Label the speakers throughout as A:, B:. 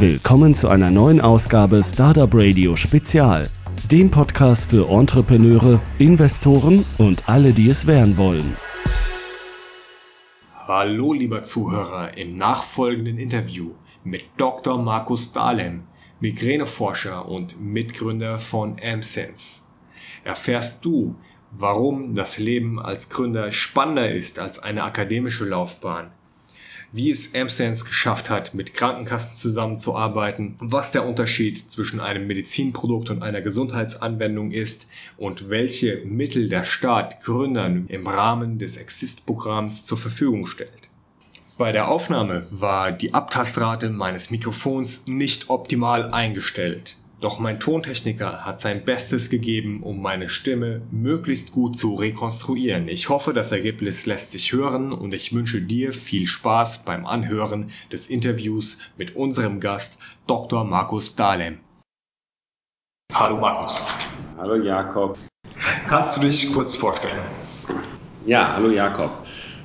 A: Willkommen zu einer neuen Ausgabe Startup Radio Spezial, dem Podcast für Entrepreneure, Investoren und alle, die es werden wollen.
B: Hallo lieber Zuhörer im nachfolgenden Interview mit Dr. Markus Dahlem, Migräneforscher und Mitgründer von AmSense. Erfährst du, warum das Leben als Gründer spannender ist als eine akademische Laufbahn, wie es AmSense geschafft hat, mit Krankenkassen zusammenzuarbeiten, was der Unterschied zwischen einem Medizinprodukt und einer Gesundheitsanwendung ist und welche Mittel der Staat Gründern im Rahmen des Exist-Programms zur Verfügung stellt. Bei der Aufnahme war die Abtastrate meines Mikrofons nicht optimal eingestellt. Doch mein Tontechniker hat sein Bestes gegeben, um meine Stimme möglichst gut zu rekonstruieren. Ich hoffe, das Ergebnis lässt sich hören und ich wünsche dir viel Spaß beim Anhören des Interviews mit unserem Gast Dr. Markus Dahlem. Hallo Markus.
C: Hallo Jakob.
B: Kannst du dich kurz vorstellen?
C: Ja, hallo Jakob.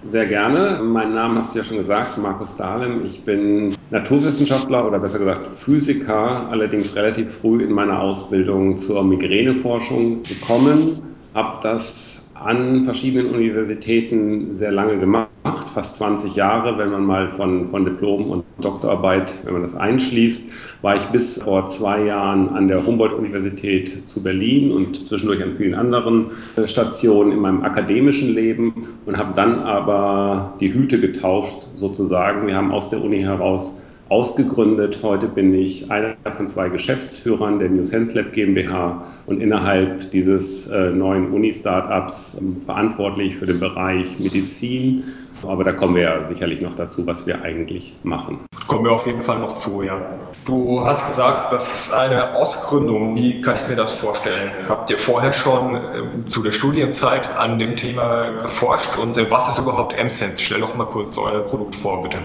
C: Sehr gerne. Mein Name hast du ja schon gesagt, Markus Dahlem. Ich bin Naturwissenschaftler oder besser gesagt Physiker, allerdings relativ früh in meiner Ausbildung zur Migräneforschung gekommen, habe das an verschiedenen Universitäten sehr lange gemacht, fast 20 Jahre, wenn man mal von, von Diplom und Doktorarbeit, wenn man das einschließt war ich bis vor zwei Jahren an der Humboldt-Universität zu Berlin und zwischendurch an vielen anderen äh, Stationen in meinem akademischen Leben und habe dann aber die Hüte getauscht sozusagen. Wir haben aus der Uni heraus ausgegründet. Heute bin ich einer von zwei Geschäftsführern der New Sense Lab GmbH und innerhalb dieses äh, neuen Uni-Startups äh, verantwortlich für den Bereich Medizin. Aber da kommen wir ja sicherlich noch dazu, was wir eigentlich machen.
B: Kommen wir auf jeden Fall noch zu, ja. Du hast gesagt, das ist eine Ausgründung. Wie kann ich mir das vorstellen? Habt ihr vorher schon äh, zu der Studienzeit an dem Thema geforscht? Und äh, was ist überhaupt MSense? Stell doch mal kurz euer Produkt vor, bitte.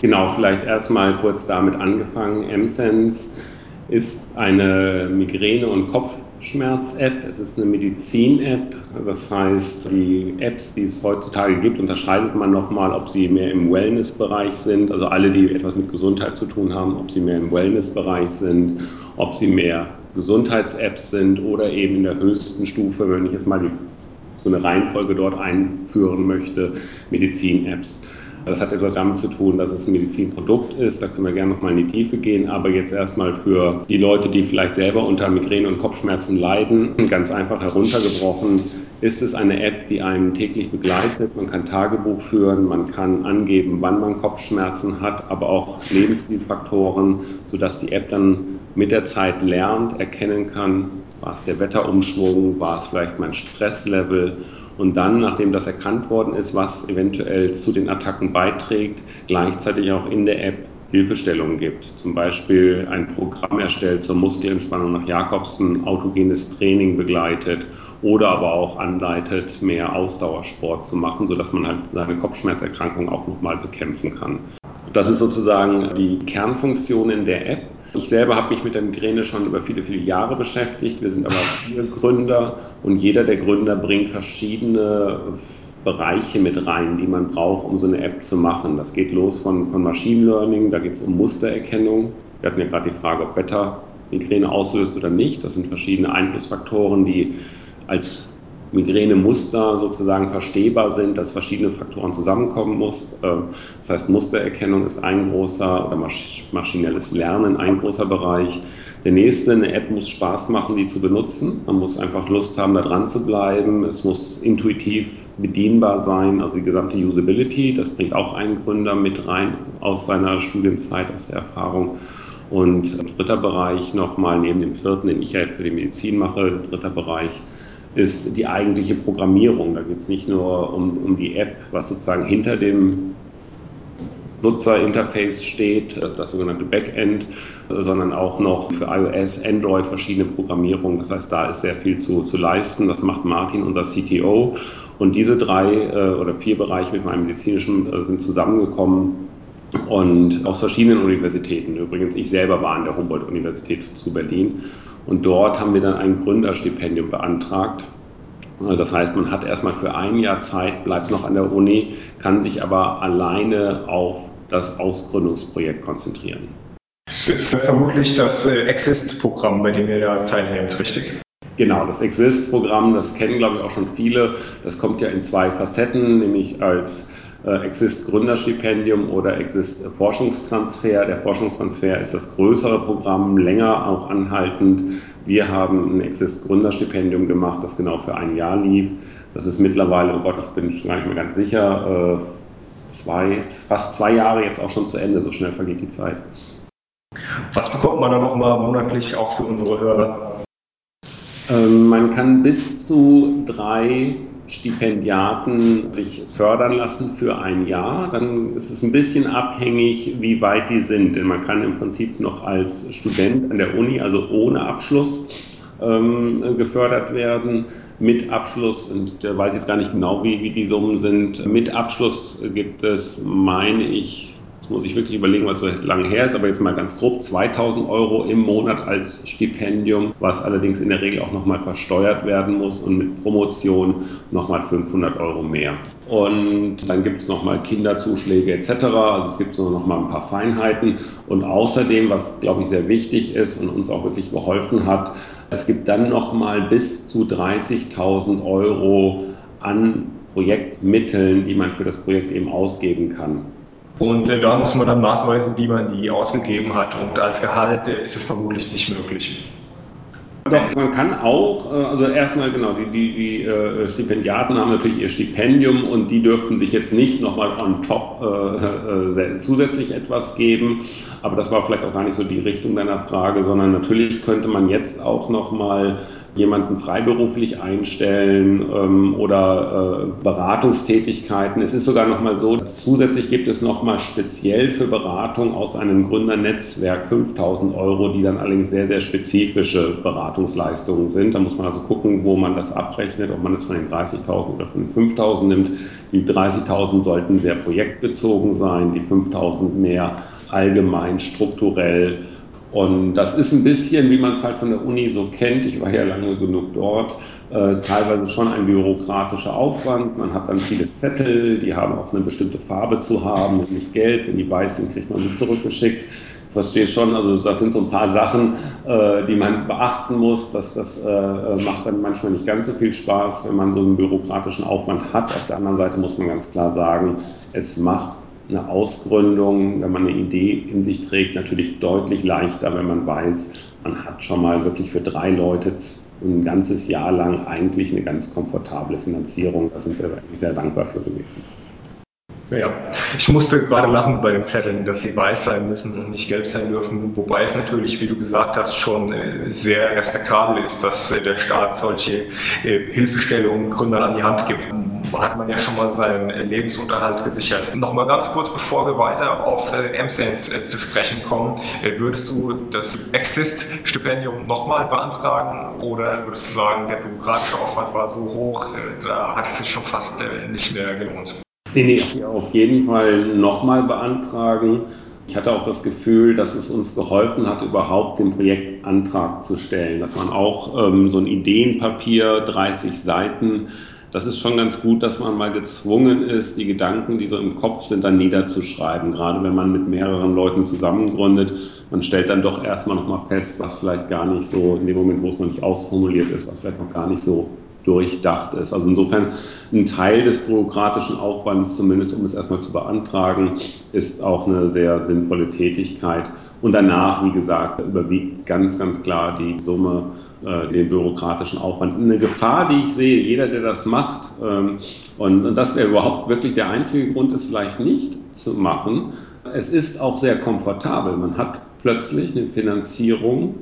C: Genau, vielleicht erstmal kurz damit angefangen. MSense ist eine Migräne- und Kopfschmerz-App. Es ist eine Medizin-App. Das heißt, die Apps, die es heutzutage gibt, unterscheidet man nochmal, ob sie mehr im Wellness-Bereich sind, also alle, die etwas mit Gesundheit zu tun haben, ob sie mehr im Wellness-Bereich sind, ob sie mehr Gesundheits-Apps sind oder eben in der höchsten Stufe, wenn ich jetzt mal so eine Reihenfolge dort einführen möchte, Medizin-Apps. Das hat etwas damit zu tun, dass es ein Medizinprodukt ist. Da können wir gerne nochmal in die Tiefe gehen. Aber jetzt erstmal für die Leute, die vielleicht selber unter Migräne und Kopfschmerzen leiden, ganz einfach heruntergebrochen, ist es eine App, die einen täglich begleitet. Man kann Tagebuch führen, man kann angeben, wann man Kopfschmerzen hat, aber auch Lebensstilfaktoren, sodass die App dann mit der Zeit lernt, erkennen kann, war es der Wetterumschwung, war es vielleicht mein Stresslevel und dann, nachdem das erkannt worden ist, was eventuell zu den Attacken beiträgt, gleichzeitig auch in der App Hilfestellungen gibt. Zum Beispiel ein Programm erstellt zur Muskelentspannung nach Jakobsen, autogenes Training begleitet oder aber auch anleitet, mehr Ausdauersport zu machen, sodass man halt seine Kopfschmerzerkrankung auch nochmal bekämpfen kann. Das ist sozusagen die Kernfunktion in der App. Ich selber habe mich mit der Migräne schon über viele, viele Jahre beschäftigt. Wir sind aber vier Gründer und jeder der Gründer bringt verschiedene Bereiche mit rein, die man braucht, um so eine App zu machen. Das geht los von, von Machine Learning, da geht es um Mustererkennung. Wir hatten ja gerade die Frage, ob Wetter Migräne auslöst oder nicht. Das sind verschiedene Einflussfaktoren, die als Migränemuster sozusagen verstehbar sind, dass verschiedene Faktoren zusammenkommen muss. Ähm, das heißt, Mustererkennung ist ein großer oder maschinelles Lernen ein großer Bereich. Der nächste, eine App muss Spaß machen, die zu benutzen. Man muss einfach Lust haben, da dran zu bleiben. Es muss intuitiv bedienbar sein, also die gesamte Usability. Das bringt auch einen Gründer mit rein aus seiner Studienzeit, aus der Erfahrung. Und dritter Bereich nochmal neben dem vierten, den ich ja für die Medizin mache, dritter Bereich ist die eigentliche Programmierung. Da geht es nicht nur um, um die App, was sozusagen hinter dem Nutzerinterface steht, das, das sogenannte Backend, sondern auch noch für iOS, Android verschiedene Programmierungen. Das heißt, da ist sehr viel zu, zu leisten. Das macht Martin, unser CTO. Und diese drei äh, oder vier Bereiche mit meinem medizinischen äh, sind zusammengekommen und aus verschiedenen Universitäten. Übrigens, ich selber war an der Humboldt-Universität zu Berlin und dort haben wir dann ein Gründerstipendium beantragt. Das heißt, man hat erstmal für ein Jahr Zeit, bleibt noch an der Uni, kann sich aber alleine auf das Ausgründungsprojekt konzentrieren.
B: Es ist vermutlich das äh, Exist-Programm, bei dem ihr da teilnehmt, richtig?
C: Genau, das Exist-Programm, das kennen glaube ich auch schon viele. Das kommt ja in zwei Facetten, nämlich als Exist Gründerstipendium oder Exist Forschungstransfer. Der Forschungstransfer ist das größere Programm, länger auch anhaltend. Wir haben ein Exist Gründerstipendium gemacht, das genau für ein Jahr lief. Das ist mittlerweile, oh Gott, ich bin schon gar nicht mehr ganz sicher, äh, zwei, fast zwei Jahre jetzt auch schon zu Ende. So schnell vergeht die Zeit.
B: Was bekommt man da nochmal monatlich auch für unsere Hörer?
C: Ähm, man kann bis zu drei Stipendiaten sich fördern lassen für ein Jahr. Dann ist es ein bisschen abhängig, wie weit die sind. Denn man kann im Prinzip noch als Student an der Uni, also ohne Abschluss, ähm, gefördert werden. Mit Abschluss, und da weiß ich jetzt gar nicht genau, wie, wie die Summen sind, mit Abschluss gibt es, meine ich, muss ich wirklich überlegen, was so lange her ist, aber jetzt mal ganz grob 2000 Euro im Monat als Stipendium, was allerdings in der Regel auch nochmal versteuert werden muss und mit Promotion nochmal 500 Euro mehr. Und dann gibt es nochmal Kinderzuschläge etc. Also es gibt so nochmal ein paar Feinheiten. Und außerdem, was glaube ich sehr wichtig ist und uns auch wirklich geholfen hat, es gibt dann nochmal bis zu 30.000 Euro an Projektmitteln, die man für das Projekt eben ausgeben kann.
B: Und äh, da muss man dann nachweisen, wie man die ausgegeben hat. Und als Gehalt äh, ist es vermutlich nicht möglich.
C: Doch, man kann auch, äh, also erstmal genau, die, die, die äh, Stipendiaten haben natürlich ihr Stipendium und die dürften sich jetzt nicht nochmal on top äh, äh, zusätzlich etwas geben. Aber das war vielleicht auch gar nicht so die Richtung deiner Frage, sondern natürlich könnte man jetzt auch nochmal jemanden freiberuflich einstellen ähm, oder äh, Beratungstätigkeiten. Es ist sogar noch mal so, zusätzlich gibt es noch mal speziell für Beratung aus einem Gründernetzwerk 5000 Euro, die dann allerdings sehr, sehr spezifische Beratungsleistungen sind. Da muss man also gucken, wo man das abrechnet, ob man es von den 30.000 oder von den 5.000 nimmt. Die 30.000 sollten sehr projektbezogen sein, die 5.000 mehr allgemein strukturell und das ist ein bisschen, wie man es halt von der Uni so kennt. Ich war ja lange genug dort. Äh, teilweise schon ein bürokratischer Aufwand. Man hat dann viele Zettel, die haben auch eine bestimmte Farbe zu haben, nämlich gelb. Wenn die weiß sind, kriegt man sie zurückgeschickt. Ich verstehe schon, also das sind so ein paar Sachen, äh, die man beachten muss. Das, das äh, macht dann manchmal nicht ganz so viel Spaß, wenn man so einen bürokratischen Aufwand hat. Auf der anderen Seite muss man ganz klar sagen, es macht eine Ausgründung, wenn man eine Idee in sich trägt, natürlich deutlich leichter, wenn man weiß, man hat schon mal wirklich für drei Leute ein ganzes Jahr lang eigentlich eine ganz komfortable Finanzierung. Da sind wir eigentlich sehr dankbar für gewesen.
B: Ja, ich musste gerade lachen bei den Zetteln, dass sie weiß sein müssen und nicht gelb sein dürfen. Wobei es natürlich, wie du gesagt hast, schon äh, sehr respektabel ist, dass äh, der Staat solche äh, Hilfestellungen Gründern an die Hand gibt. Da hat man ja schon mal seinen Lebensunterhalt gesichert. Nochmal ganz kurz, bevor wir weiter auf M-Sense zu sprechen kommen, würdest du das Exist-Stipendium nochmal beantragen oder würdest du sagen, der bürokratische Aufwand war so hoch, da hat es sich schon fast nicht mehr gelohnt?
C: Nee, nee, auf jeden Fall nochmal beantragen. Ich hatte auch das Gefühl, dass es uns geholfen hat, überhaupt den Projektantrag zu stellen. Dass man auch ähm, so ein Ideenpapier, 30 Seiten, das ist schon ganz gut, dass man mal gezwungen ist, die Gedanken, die so im Kopf sind, dann niederzuschreiben. Gerade wenn man mit mehreren Leuten zusammengründet, man stellt dann doch erstmal nochmal fest, was vielleicht gar nicht so in dem Moment, wo es noch nicht ausformuliert ist, was vielleicht noch gar nicht so durchdacht ist. Also insofern ein Teil des bürokratischen Aufwands, zumindest um es erstmal zu beantragen, ist auch eine sehr sinnvolle Tätigkeit. Und danach, wie gesagt, überwiegt ganz, ganz klar die Summe, äh, den bürokratischen Aufwand. Eine Gefahr, die ich sehe, jeder, der das macht, ähm, und, und das wäre überhaupt wirklich der einzige Grund, es vielleicht nicht zu machen, es ist auch sehr komfortabel. Man hat plötzlich eine Finanzierung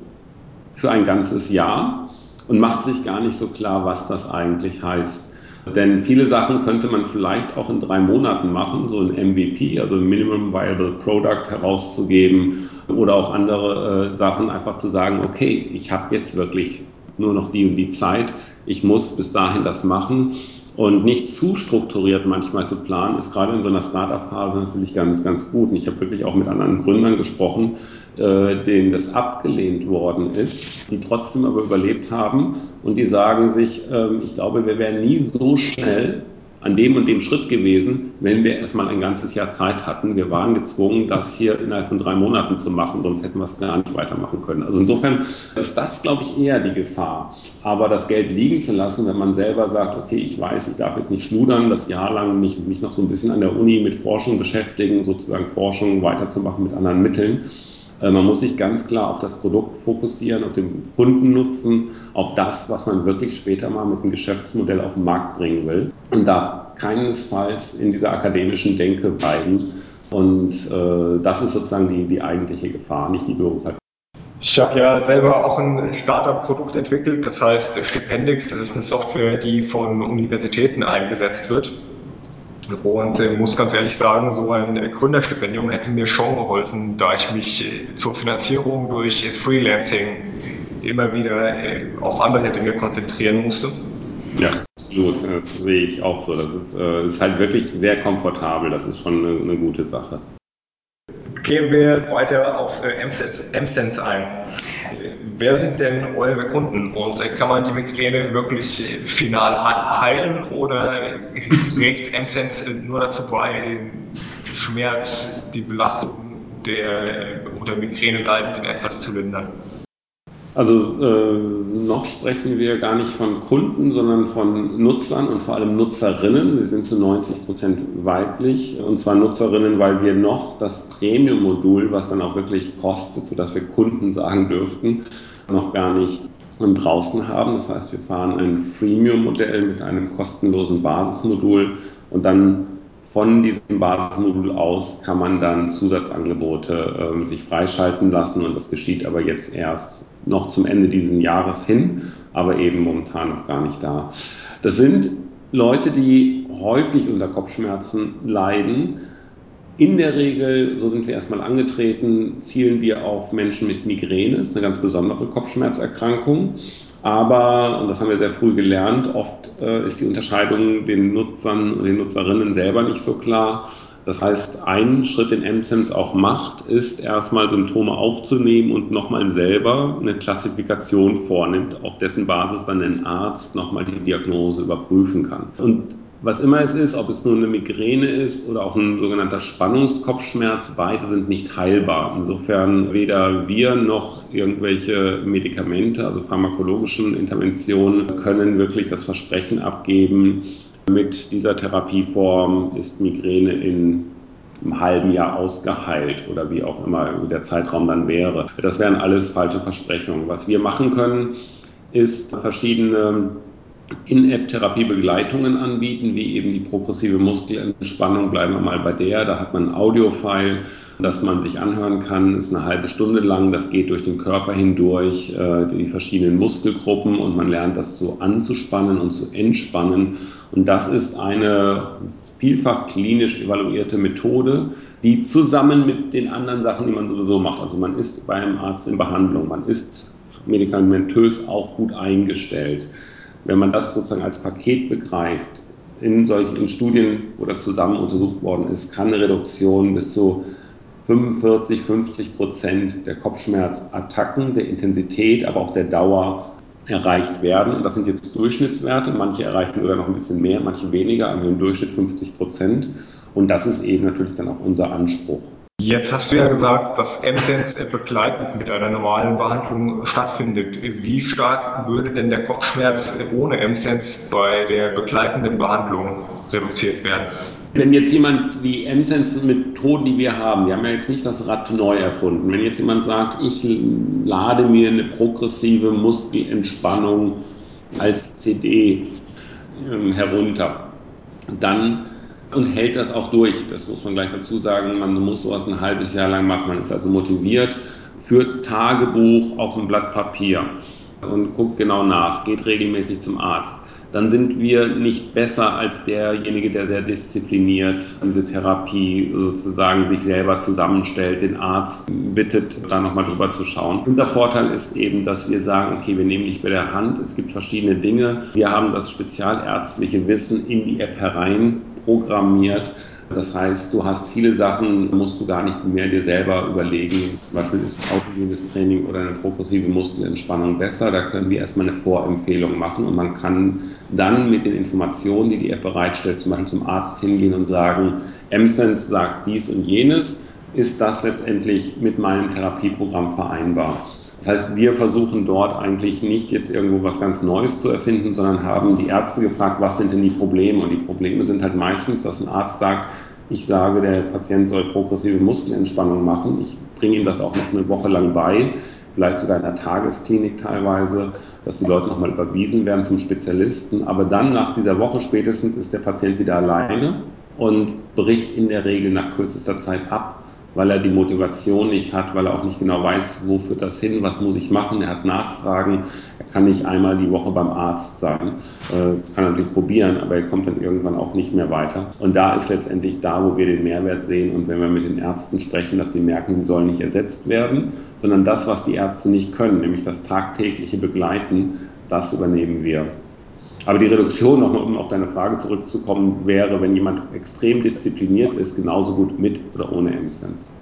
C: für ein ganzes Jahr und macht sich gar nicht so klar, was das eigentlich heißt. Denn viele Sachen könnte man vielleicht auch in drei Monaten machen, so ein MVP, also Minimum Viable Product herauszugeben oder auch andere äh, Sachen einfach zu sagen, okay, ich habe jetzt wirklich nur noch die und die Zeit, ich muss bis dahin das machen und nicht zu strukturiert manchmal zu planen, ist gerade in so einer Startup-Phase natürlich ganz, ganz gut. Und ich habe wirklich auch mit anderen Gründern gesprochen, äh, denen das abgelehnt worden ist, die trotzdem aber überlebt haben und die sagen sich, äh, ich glaube, wir wären nie so schnell an dem und dem Schritt gewesen, wenn wir erstmal ein ganzes Jahr Zeit hatten. Wir waren gezwungen, das hier innerhalb von drei Monaten zu machen, sonst hätten wir es gar nicht weitermachen können. Also insofern ist das, glaube ich, eher die Gefahr. Aber das Geld liegen zu lassen, wenn man selber sagt, okay, ich weiß, ich darf jetzt nicht schludern, das Jahr lang mich, mich noch so ein bisschen an der Uni mit Forschung beschäftigen, sozusagen Forschung weiterzumachen mit anderen Mitteln. Äh, man muss sich ganz klar auf das Produkt fokussieren, auf den Kundennutzen, auf das, was man wirklich später mal mit einem Geschäftsmodell auf den Markt bringen will und darf keinesfalls in dieser akademischen Denke bleiben. Und äh, das ist sozusagen die, die eigentliche Gefahr, nicht die Bürokratie.
B: Ich habe ja selber auch ein Startup-Produkt entwickelt, das heißt Stipendix. Das ist eine Software, die von Universitäten eingesetzt wird. Und äh, muss ganz ehrlich sagen, so ein Gründerstipendium hätte mir schon geholfen, da ich mich äh, zur Finanzierung durch Freelancing immer wieder äh, auf andere Dinge konzentrieren musste.
C: Ja, absolut. Das sehe ich auch so. Das ist, äh, ist halt wirklich sehr komfortabel. Das ist schon eine, eine gute Sache.
B: Gehen wir weiter auf äh, M-Sense ein. Wer sind denn eure Kunden und äh, kann man die Migräne wirklich äh, final heilen oder trägt M-Sense nur dazu bei, den Schmerz, die Belastung der unter Migräne leidenden etwas zu lindern?
C: Also äh, noch sprechen wir gar nicht von Kunden, sondern von Nutzern und vor allem Nutzerinnen. Sie sind zu 90 Prozent weiblich und zwar Nutzerinnen, weil wir noch das Premium-Modul, was dann auch wirklich kostet, sodass wir Kunden sagen dürften, noch gar nicht draußen haben. Das heißt, wir fahren ein Freemium-Modell mit einem kostenlosen Basismodul und dann von diesem Basismodul aus kann man dann Zusatzangebote äh, sich freischalten lassen und das geschieht aber jetzt erst noch zum Ende dieses Jahres hin, aber eben momentan noch gar nicht da. Das sind Leute, die häufig unter Kopfschmerzen leiden. In der Regel, so sind wir erstmal angetreten, zielen wir auf Menschen mit Migräne, das ist eine ganz besondere Kopfschmerzerkrankung. Aber, und das haben wir sehr früh gelernt, oft äh, ist die Unterscheidung den Nutzern und den Nutzerinnen selber nicht so klar. Das heißt, ein Schritt, den MSIMS auch macht, ist erstmal Symptome aufzunehmen und nochmal selber eine Klassifikation vornimmt, auf dessen Basis dann ein Arzt nochmal die Diagnose überprüfen kann. Und was immer es ist, ob es nur eine Migräne ist oder auch ein sogenannter Spannungskopfschmerz, beide sind nicht heilbar. Insofern weder wir noch irgendwelche Medikamente, also pharmakologischen Interventionen, können wirklich das Versprechen abgeben, mit dieser Therapieform ist Migräne in einem halben Jahr ausgeheilt oder wie auch immer der Zeitraum dann wäre. Das wären alles falsche Versprechungen. Was wir machen können, ist verschiedene in-App-Therapiebegleitungen anbieten, wie eben die progressive Muskelentspannung. Bleiben wir mal bei der. Da hat man ein Audio-File, das man sich anhören kann. Ist eine halbe Stunde lang. Das geht durch den Körper hindurch, äh, die verschiedenen Muskelgruppen und man lernt das so anzuspannen und zu entspannen. Und das ist eine vielfach klinisch evaluierte Methode, die zusammen mit den anderen Sachen, die man sowieso macht, also man ist beim Arzt in Behandlung, man ist medikamentös auch gut eingestellt wenn man das sozusagen als Paket begreift, in solchen Studien, wo das zusammen untersucht worden ist, kann eine Reduktion bis zu 45, 50 Prozent der Kopfschmerzattacken, der Intensität, aber auch der Dauer erreicht werden. Und das sind jetzt Durchschnittswerte. Manche erreichen sogar noch ein bisschen mehr, manche weniger, aber im Durchschnitt 50 Prozent. Und das ist eben natürlich dann auch unser Anspruch.
B: Jetzt hast du ja gesagt, dass M-Sense begleitend mit einer normalen Behandlung stattfindet. Wie stark würde denn der Kopfschmerz ohne M-Sense bei der begleitenden Behandlung reduziert werden?
C: Wenn jetzt jemand die M-Sense-Methoden, die wir haben, wir haben ja jetzt nicht das Rad neu erfunden, wenn jetzt jemand sagt, ich lade mir eine progressive Muskelentspannung als CD ähm, herunter, dann und hält das auch durch. Das muss man gleich dazu sagen. Man muss sowas ein halbes Jahr lang machen. Man ist also motiviert, führt Tagebuch auf ein Blatt Papier und guckt genau nach, geht regelmäßig zum Arzt dann sind wir nicht besser als derjenige, der sehr diszipliniert diese Therapie sozusagen sich selber zusammenstellt, den Arzt bittet, da nochmal drüber zu schauen. Unser Vorteil ist eben, dass wir sagen, okay, wir nehmen dich bei der Hand, es gibt verschiedene Dinge, wir haben das spezialärztliche Wissen in die App herein programmiert, Das heißt, du hast viele Sachen, musst du gar nicht mehr dir selber überlegen. Zum Beispiel ist autogenes Training oder eine progressive Muskelentspannung besser. Da können wir erstmal eine Vorempfehlung machen und man kann dann mit den Informationen, die die App bereitstellt, zum Beispiel zum Arzt hingehen und sagen, MSense sagt dies und jenes. Ist das letztendlich mit meinem Therapieprogramm vereinbar? Das heißt, wir versuchen dort eigentlich nicht jetzt irgendwo was ganz Neues zu erfinden, sondern haben die Ärzte gefragt, was sind denn die Probleme? Und die Probleme sind halt meistens, dass ein Arzt sagt, ich sage, der Patient soll progressive Muskelentspannung machen. Ich bringe ihm das auch noch eine Woche lang bei, vielleicht sogar in der Tagesklinik teilweise, dass die Leute nochmal überwiesen werden zum Spezialisten. Aber dann nach dieser Woche spätestens ist der Patient wieder alleine und bricht in der Regel nach kürzester Zeit ab weil er die Motivation nicht hat, weil er auch nicht genau weiß, wo führt das hin, was muss ich machen. Er hat Nachfragen, er kann nicht einmal die Woche beim Arzt sein. Äh, das kann er natürlich probieren, aber er kommt dann irgendwann auch nicht mehr weiter. Und da ist letztendlich da, wo wir den Mehrwert sehen und wenn wir mit den Ärzten sprechen, dass die merken, sie sollen nicht ersetzt werden, sondern das, was die Ärzte nicht können, nämlich das tagtägliche Begleiten, das übernehmen wir. Aber die Reduktion, um auf deine Frage zurückzukommen, wäre, wenn jemand extrem diszipliniert ist, genauso gut mit oder ohne M-Sense.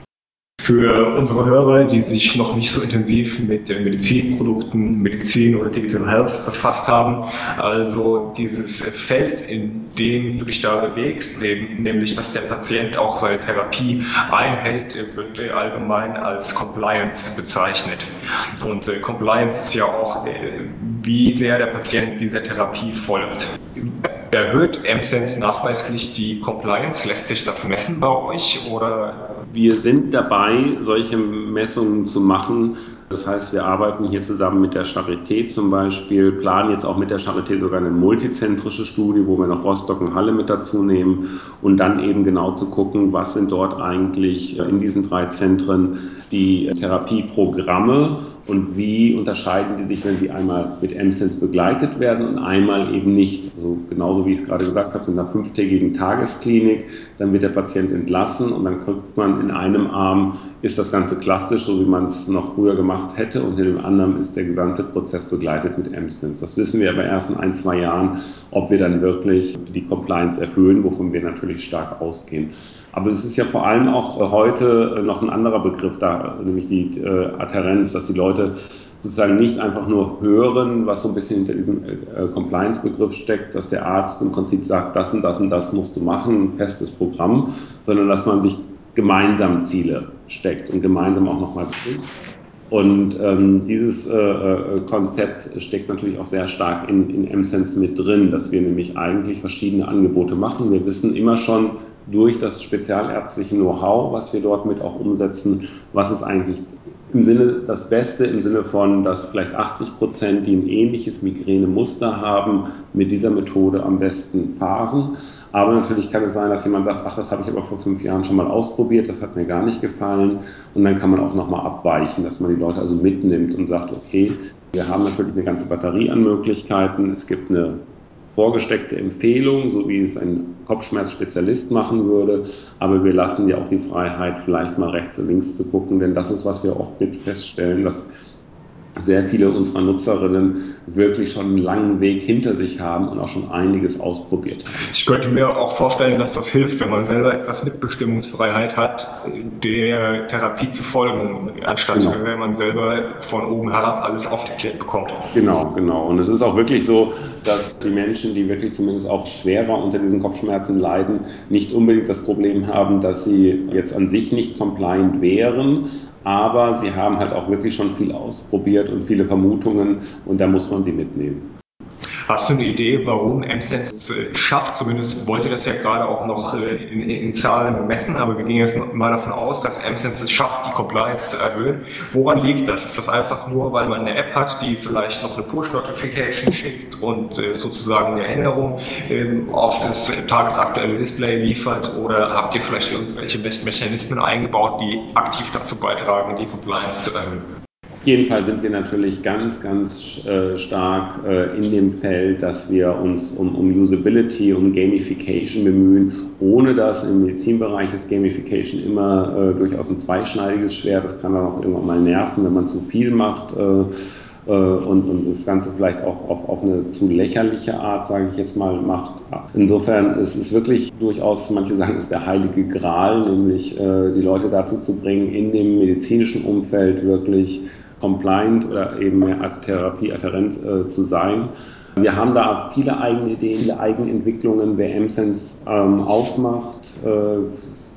B: Für unsere Hörer, die sich noch nicht so intensiv mit Medizinprodukten, Medizin oder Digital Health befasst haben, also dieses Feld, in dem du dich da bewegst, nämlich dass der Patient auch seine Therapie einhält, wird allgemein als Compliance bezeichnet. Und äh, Compliance ist ja auch, äh, wie sehr der Patient dieser Therapie folgt. Erhöht M-Sense nachweislich die Compliance? Lässt sich das messen bei euch oder
C: wir sind dabei, solche Messungen zu machen. Das heißt, wir arbeiten hier zusammen mit der Charité zum Beispiel, planen jetzt auch mit der Charité sogar eine multizentrische Studie, wo wir noch Rostock und Halle mit dazu nehmen und dann eben genau zu gucken, was sind dort eigentlich in diesen drei Zentren die Therapieprogramme und wie unterscheiden die sich, wenn sie einmal mit MSense begleitet werden und einmal eben nicht. Also genauso wie ich es gerade gesagt habe, in einer fünftägigen Tagesklinik, dann wird der Patient entlassen und dann guckt man in einem Arm, ist das Ganze klassisch, so wie man es noch früher gemacht hätte und in dem anderen ist der gesamte Prozess begleitet mit MSense. Das wissen wir aber erst in ein, zwei Jahren, ob wir dann wirklich die Compliance erhöhen, wovon wir natürlich stark ausgehen. Aber es ist ja vor allem auch äh, heute äh, noch ein anderer Begriff da, nämlich die äh, Adherenz, dass die Leute sozusagen nicht einfach nur hören, was so ein bisschen hinter diesem äh, Compliance-Begriff steckt, dass der Arzt im Prinzip sagt, das und das und das musst du machen, ein festes Programm, sondern dass man sich gemeinsam Ziele steckt und gemeinsam auch nochmal beschließt. Und ähm, dieses äh, äh, Konzept steckt natürlich auch sehr stark in, in M-Sense mit drin, dass wir nämlich eigentlich verschiedene Angebote machen. Wir wissen immer schon, durch das spezialärztliche Know-how, was wir dort mit auch umsetzen, was ist eigentlich im Sinne das Beste, im Sinne von, dass vielleicht 80 Prozent, die ein ähnliches Migränemuster haben, mit dieser Methode am besten fahren. Aber natürlich kann es sein, dass jemand sagt, ach, das habe ich aber vor fünf Jahren schon mal ausprobiert, das hat mir gar nicht gefallen. Und dann kann man auch nochmal abweichen, dass man die Leute also mitnimmt und sagt, okay, wir haben natürlich eine ganze Batterie an Möglichkeiten. Es gibt eine vorgesteckte Empfehlung, so wie es ein Kopfschmerzspezialist machen würde. Aber wir lassen ja auch die Freiheit, vielleicht mal rechts und links zu gucken, denn das ist, was wir oft mit feststellen, dass sehr viele unserer Nutzerinnen wirklich schon einen langen Weg hinter sich haben und auch schon einiges ausprobiert haben.
B: Ich könnte mir auch vorstellen, dass das hilft, wenn man selber etwas Mitbestimmungsfreiheit hat, der Therapie zu folgen, anstatt genau. wenn man selber von oben herab alles aufgeklärt bekommt.
C: Genau, genau. Und es ist auch wirklich so, dass die Menschen, die wirklich zumindest auch schwerer unter diesen Kopfschmerzen leiden, nicht unbedingt das Problem haben, dass sie jetzt an sich nicht compliant wären, aber sie haben halt auch wirklich schon viel ausprobiert und viele Vermutungen und da muss man sie mitnehmen.
B: Hast du eine Idee, warum MSense es äh, schafft? Zumindest wollte das ja gerade auch noch äh, in, in, Zahlen messen, aber wir gehen jetzt mal davon aus, dass MSense es schafft, die Compliance zu erhöhen. Woran liegt das? Ist das einfach nur, weil man eine App hat, die vielleicht noch eine Push-Notification schickt und äh, sozusagen eine Änderung ähm, auf das tagesaktuelle Display liefert? Oder habt ihr vielleicht irgendwelche Mechanismen eingebaut, die aktiv dazu beitragen, die Compliance zu erhöhen?
C: Jeden Fall sind wir natürlich ganz, ganz äh, stark äh, in dem Feld, dass wir uns um, um, Usability, um Gamification bemühen, ohne dass im Medizinbereich ist Gamification immer äh, durchaus ein zweischneidiges Schwert. Das kann dann auch irgendwann mal nerven, wenn man zu viel macht. Äh, äh, und, und das Ganze vielleicht auch auf, auf eine zu lächerliche Art, sage ich jetzt mal, macht. Insofern ist es wirklich durchaus, manche sagen, ist der heilige Gral, nämlich äh, die Leute dazu zu bringen, in dem medizinischen Umfeld wirklich compliant oder eben mehr therapieadherent äh, zu sein. Wir haben da viele eigene Ideen, viele Eigenentwicklungen. Wer M-Sense ähm, aufmacht, äh,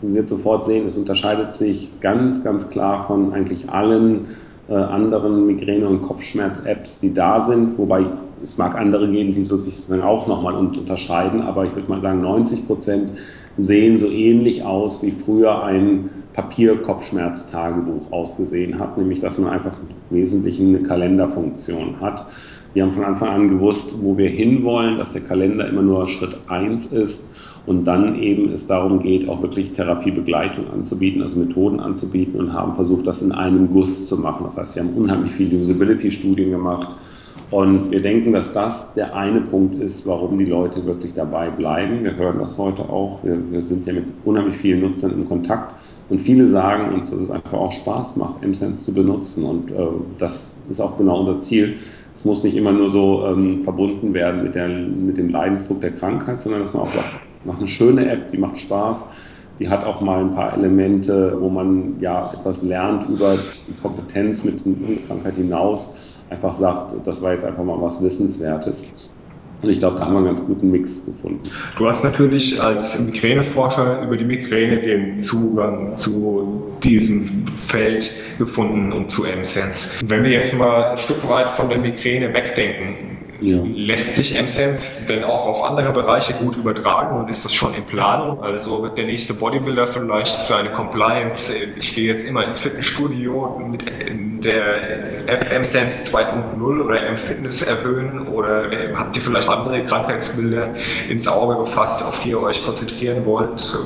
C: wird sofort sehen, es unterscheidet sich ganz, ganz klar von eigentlich allen äh, anderen Migräne- und Kopfschmerz-Apps, die da sind, wobei es mag andere geben, die sozusagen auch nochmal unterscheiden, aber ich würde mal sagen, 90 Prozent sehen so ähnlich aus, wie früher ein Papier-Kopfschmerz-Tagebuch ausgesehen hat, nämlich dass man einfach im Wesentlichen eine Kalenderfunktion hat. Wir haben von Anfang an gewusst, wo wir hinwollen, dass der Kalender immer nur Schritt 1 ist und dann eben es darum geht, auch wirklich Therapiebegleitung anzubieten, also Methoden anzubieten und haben versucht, das in einem Guss zu machen. Das heißt, wir haben unheimlich viele Usability-Studien gemacht und wir denken, dass das der eine Punkt ist, warum die Leute wirklich dabei bleiben. Wir hören das heute auch. Wir, wir sind ja mit unheimlich vielen Nutzern in Kontakt und viele sagen uns, dass es einfach auch Spaß macht, M-Sense zu benutzen und äh, das ist auch genau unser Ziel. Es muss nicht immer nur so ähm, verbunden werden mit, der, mit dem Leidensdruck der Krankheit, sondern dass man auch sagt, macht eine schöne App, die macht Spaß, die hat auch mal ein paar Elemente, wo man ja etwas lernt über die Kompetenz mit der Krankheit hinaus, einfach sagt, das war jetzt einfach mal was Wissenswertes. Und ich glaube, da haben wir einen ganz guten Mix gefunden.
B: Du hast natürlich als Migräneforscher über die Migräne den Zugang zu diesem Feld gefunden und zu M-Sense. Wenn wir jetzt mal ein Stück weit von der Migräne wegdenken, ja. Lässt sich M-Sense denn auch auf andere Bereiche gut übertragen und ist das schon in Planung? Also wird der nächste Bodybuilder vielleicht seine Compliance, ich gehe jetzt immer ins Fitnessstudio mit der App M-Sense 2.0 oder M-Fitness erhöhen oder äh, habt ihr vielleicht andere Krankheitsbilder ins Auge gefasst, auf die ihr euch konzentrieren wollt?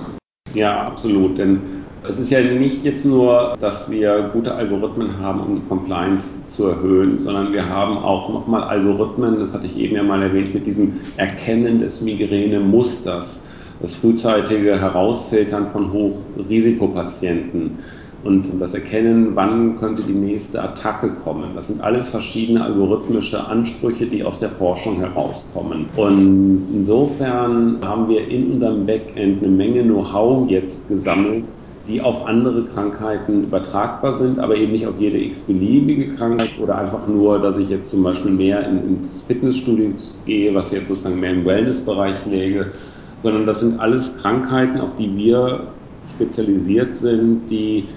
C: Ja, absolut, denn es ist ja nicht jetzt nur, dass wir gute Algorithmen haben, um die Compliance zu erhöhen, sondern wir haben auch nochmal Algorithmen, das hatte ich eben ja mal erwähnt, mit diesem Erkennen des Migräne-Musters, das frühzeitige Herausfiltern von Hochrisikopatienten und das Erkennen, wann könnte die nächste Attacke kommen. Das sind alles verschiedene algorithmische Ansprüche, die aus der Forschung herauskommen. Und insofern haben wir in unserem Backend eine Menge Know-how jetzt gesammelt, die auf andere Krankheiten übertragbar sind, aber eben nicht auf jede x-beliebige Krankheit oder einfach nur, dass ich jetzt zum Beispiel mehr in, ins Fitnessstudio gehe, was jetzt sozusagen mehr im Wellnessbereich läge, sondern das sind alles Krankheiten, auf die wir spezialisiert sind, die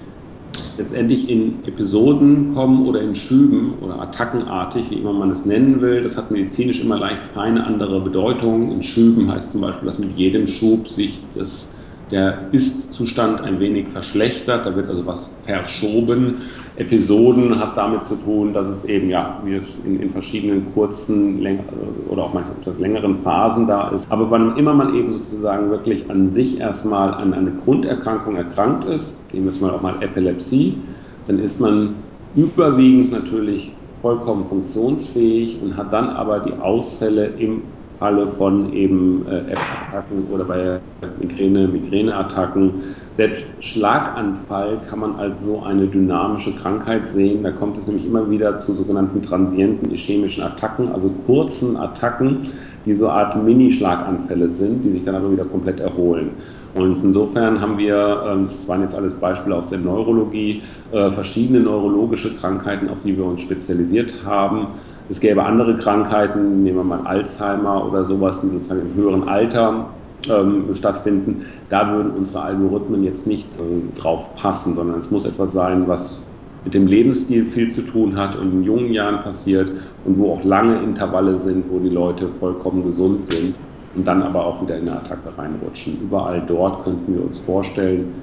C: letztendlich in Episoden kommen oder in Schüben oder attackenartig, wie immer man es nennen will. Das hat medizinisch immer leicht feine andere Bedeutung. In Schüben heißt zum Beispiel, dass mit jedem Schub sich das der Ist-Zustand ein wenig verschlechtert, da wird also was verschoben. Episoden hat damit zu tun, dass es eben ja in, in verschiedenen kurzen oder auch manchmal längeren Phasen da ist. Aber wann immer man eben sozusagen wirklich an sich erstmal an eine Grunderkrankung erkrankt ist, nehmen wir jetzt mal auch mal Epilepsie, dann ist man überwiegend natürlich vollkommen funktionsfähig und hat dann aber die Ausfälle im Falle von eben äh, Apps-Attacken oder bei Migräne, Migräneattacken. Selbst Schlaganfall kann man als so eine dynamische Krankheit sehen. Da kommt es nämlich immer wieder zu sogenannten transienten ischämischen Attacken, also kurzen Attacken, die so eine Art Mini-Schlaganfälle sind, die sich dann aber wieder komplett erholen. Und insofern haben wir, ähm, das waren jetzt alles Beispiele aus der Neurologie, äh, verschiedene neurologische Krankheiten, auf die wir uns spezialisiert haben. Es gäbe andere Krankheiten, nehmen wir mal Alzheimer oder sowas, die sozusagen im höheren Alter ähm, stattfinden. Da würden unsere Algorithmen jetzt nicht äh, drauf passen, sondern es muss etwas sein, was mit dem Lebensstil viel zu tun hat und in jungen Jahren passiert und wo auch lange Intervalle sind, wo die Leute vollkommen gesund sind und dann aber auch wieder in eine Attacke reinrutschen. Überall dort könnten wir uns vorstellen,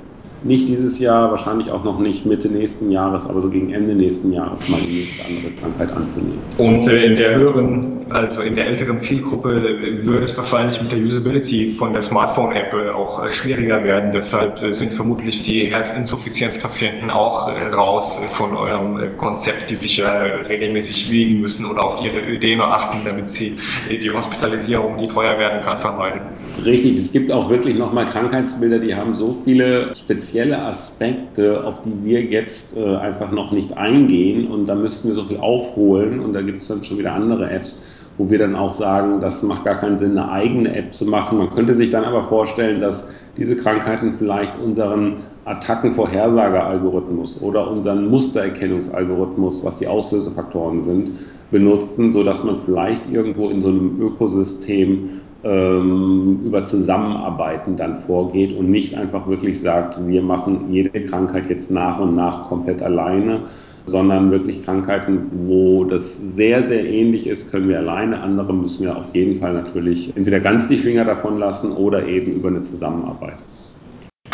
C: nicht dieses Jahr, wahrscheinlich auch noch nicht Mitte nächsten Jahres, aber so gegen Ende nächsten Jahres mal die nächste andere Krankheit anzunehmen.
B: Und äh, in der höheren, also in der älteren Zielgruppe äh, würde es wahrscheinlich mit der Usability von der Smartphone-App äh, auch schwieriger werden. Deshalb sind vermutlich die Herzinsuffizienzpatienten auch raus von eurem Konzept, die sich ja regelmäßig wiegen müssen oder auf ihre Ödeme achten, damit sie die Hospitalisierung, die teuer werden kann, vermeiden.
C: Richtig, es gibt auch wirklich nochmal Krankheitsbilder, die haben so viele spezielle Aspekte, auf die wir jetzt äh, einfach noch nicht eingehen und da müssten wir so viel aufholen und da gibt es dann schon wieder andere Apps, wo wir dann auch sagen, das macht gar keinen Sinn, eine eigene App zu machen. Man könnte sich dann aber vorstellen, dass diese Krankheiten vielleicht unseren Attackenvorhersagealgorithmus oder unseren Mustererkennungsalgorithmus, was die Auslösefaktoren sind, benutzen, so dass man vielleicht irgendwo in so einem Ökosystem ähm, über Zusammenarbeiten dann vorgeht und nicht einfach wirklich sagt, wir machen jede Krankheit jetzt nach und nach komplett alleine, sondern wirklich Krankheiten, wo das sehr, sehr ähnlich ist, können wir alleine. Andere müssen wir auf jeden Fall natürlich entweder ganz die Finger davon lassen oder eben über eine Zusammenarbeit.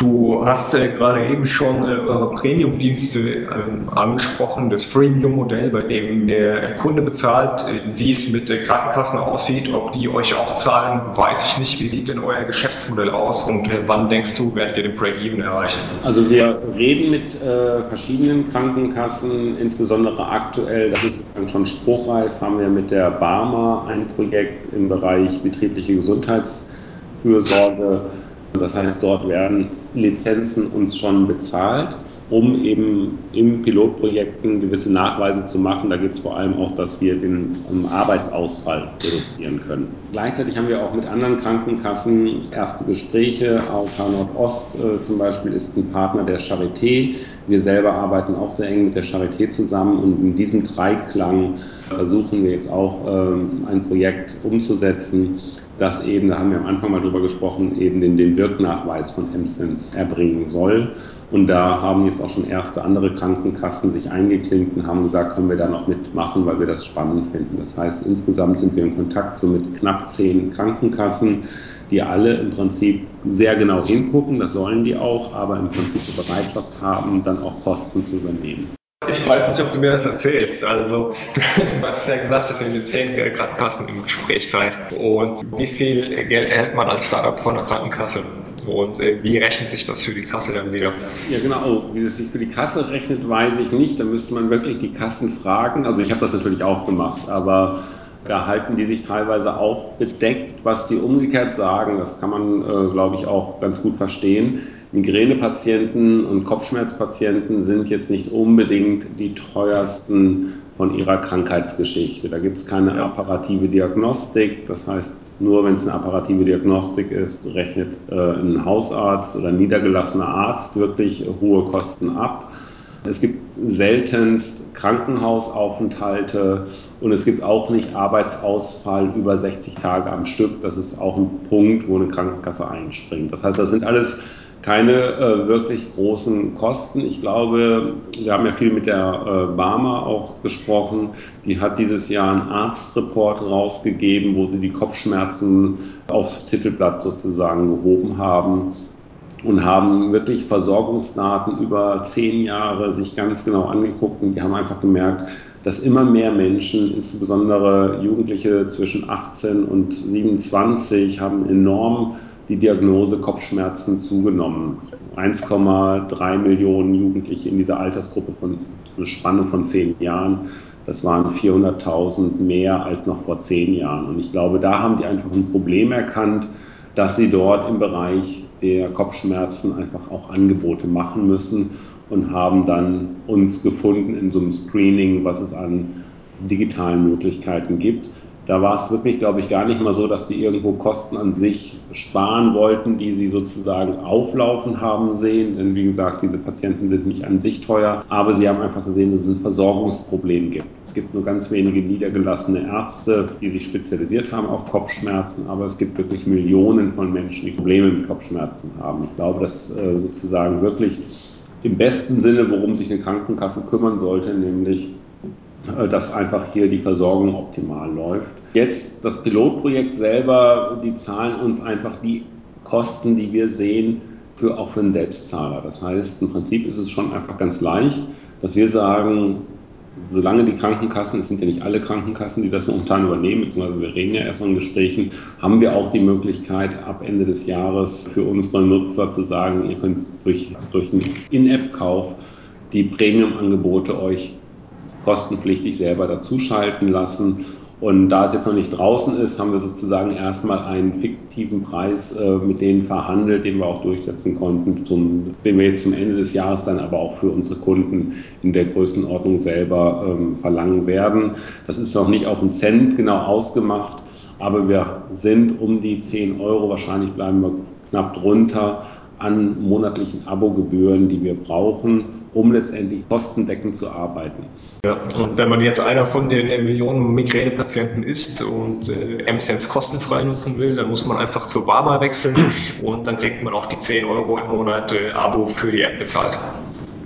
B: Du hast äh, gerade eben schon äh, eure Premium-Dienste ähm, angesprochen, das Freemium-Modell, bei dem der Kunde bezahlt. Äh, wie es mit äh, Krankenkassen aussieht, ob die euch auch zahlen, weiß ich nicht. Wie sieht denn euer Geschäftsmodell aus und äh, wann denkst du, werdet ihr den Break-Even erreichen?
C: Also wir reden mit äh, verschiedenen Krankenkassen, insbesondere aktuell, das ist sozusagen schon spruchreif, haben wir mit der Barmer ein Projekt im Bereich betriebliche Gesundheitsfürsorge das heißt, dort werden Lizenzen uns schon bezahlt, um eben in Pilotprojekten gewisse Nachweise zu machen. Da geht es vor allem auch, dass wir den Arbeitsausfall reduzieren können. Gleichzeitig haben wir auch mit anderen Krankenkassen erste Gespräche. AOK Nordost äh, zum Beispiel ist ein Partner der Charité. Wir selber arbeiten auch sehr eng mit der Charité zusammen und in diesem Dreiklang versuchen wir jetzt auch ähm, ein Projekt umzusetzen, das eben, da haben wir am Anfang mal drüber gesprochen, eben den, den Wirknachweis von MSense erbringen soll. Und da haben jetzt auch schon erste andere Krankenkassen sich eingeklinkt und haben gesagt, können wir da noch mitmachen, weil wir das spannend finden. Das heißt, insgesamt sind wir in Kontakt so mit knapp zehn Krankenkassen, die alle im Prinzip sehr genau hingucken, das sollen die auch, aber im Prinzip die Bereitschaft haben, dann auch Kosten zu übernehmen.
B: Ich weiß nicht, ob du mir das erzählst. Also, du hast ja gesagt, dass ihr mit zehn Krankenkassen im Gespräch seid. Und wie viel Geld erhält man als Startup von der Krankenkasse? Und äh, wie rechnet sich das für die Kasse dann wieder?
C: Ja, genau. Wie es sich für die Kasse rechnet, weiß ich nicht. Da müsste man wirklich die Kassen fragen. Also, ich habe das natürlich auch gemacht, aber da halten die sich teilweise auch bedeckt, was die umgekehrt sagen. Das kann man, äh, glaube ich, auch ganz gut verstehen Migränepatienten und Kopfschmerzpatienten sind jetzt nicht unbedingt die teuersten von ihrer Krankheitsgeschichte. Da gibt es keine apparative Diagnostik. Das heißt, nur wenn es eine apparative Diagnostik ist, rechnet äh, ein Hausarzt oder ein niedergelassener Arzt wirklich hohe Kosten ab. Es gibt seltenst Krankenhausaufenthalte und es gibt auch nicht Arbeitsausfall über 60 Tage am Stück. Das ist auch ein Punkt, wo eine Krankenkasse einspringt. Das heißt, das sind alles keine äh, wirklich großen Kosten. Ich glaube, wir haben ja viel mit der äh, Barmer auch gesprochen. Die hat dieses Jahr einen Arztreport rausgegeben, wo sie die Kopfschmerzen aufs Titelblatt sozusagen gehoben haben und haben wirklich Versorgungsdaten über zehn Jahre sich ganz genau angeguckt und die haben einfach gemerkt, dass immer mehr Menschen, insbesondere Jugendliche zwischen 18 und 27, haben enorm die Diagnose Kopfschmerzen zugenommen. 1,3 Millionen Jugendliche in dieser Altersgruppe von einer Spanne von zehn Jahren. Das waren 400.000 mehr als noch vor zehn Jahren. Und ich glaube, da haben die einfach ein Problem erkannt, dass sie dort im Bereich der Kopfschmerzen einfach auch Angebote machen müssen und haben dann uns gefunden in so einem Screening, was es an digitalen Möglichkeiten gibt. Da war es wirklich, glaube ich, gar nicht mal so, dass die irgendwo Kosten an sich sparen wollten, die sie sozusagen auflaufen haben sehen. Denn wie gesagt, diese Patienten sind nicht an sich teuer, aber sie haben einfach gesehen, dass es ein Versorgungsproblem gibt. Es gibt nur ganz wenige niedergelassene Ärzte, die sich spezialisiert haben auf Kopfschmerzen, aber es gibt wirklich Millionen von Menschen, die Probleme mit Kopfschmerzen haben. Ich glaube, dass äh, sozusagen wirklich im besten Sinne, worum sich eine Krankenkasse kümmern sollte, nämlich äh, dass einfach hier die Versorgung optimal läuft. Jetzt das Pilotprojekt selber, die zahlen uns einfach die Kosten, die wir sehen, für auch für einen Selbstzahler. Das heißt, im Prinzip ist es schon einfach ganz leicht, dass wir sagen, solange die Krankenkassen, es sind ja nicht alle Krankenkassen, die das momentan übernehmen, beziehungsweise wir reden ja erstmal in Gesprächen, haben wir auch die Möglichkeit, ab Ende des Jahres für unsere Nutzer zu sagen, ihr könnt durch, durch einen In-App-Kauf die Premium-Angebote euch kostenpflichtig selber dazuschalten lassen. Und da es jetzt noch nicht draußen ist, haben wir sozusagen erstmal einen fiktiven Preis äh, mit denen verhandelt, den wir auch durchsetzen konnten, zum, den wir jetzt zum Ende des Jahres dann aber auch für unsere Kunden in der Größenordnung selber ähm, verlangen werden. Das ist noch nicht auf einen Cent genau ausgemacht, aber wir sind um die 10 Euro, wahrscheinlich bleiben wir knapp drunter, an monatlichen Abogebühren, die wir brauchen, um letztendlich kostendeckend zu arbeiten.
B: Ja, und wenn man jetzt einer von den Millionen Migränepatienten ist und äh, MSense kostenfrei nutzen will, dann muss man einfach zur Barmer wechseln und dann kriegt man auch die 10 Euro im Monat äh, Abo für die App bezahlt.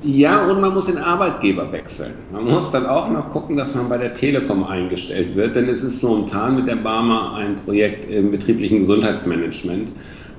C: Ja, und man muss den Arbeitgeber wechseln. Man muss dann auch noch gucken, dass man bei der Telekom eingestellt wird, denn es ist momentan mit der Barmer ein Projekt im betrieblichen Gesundheitsmanagement.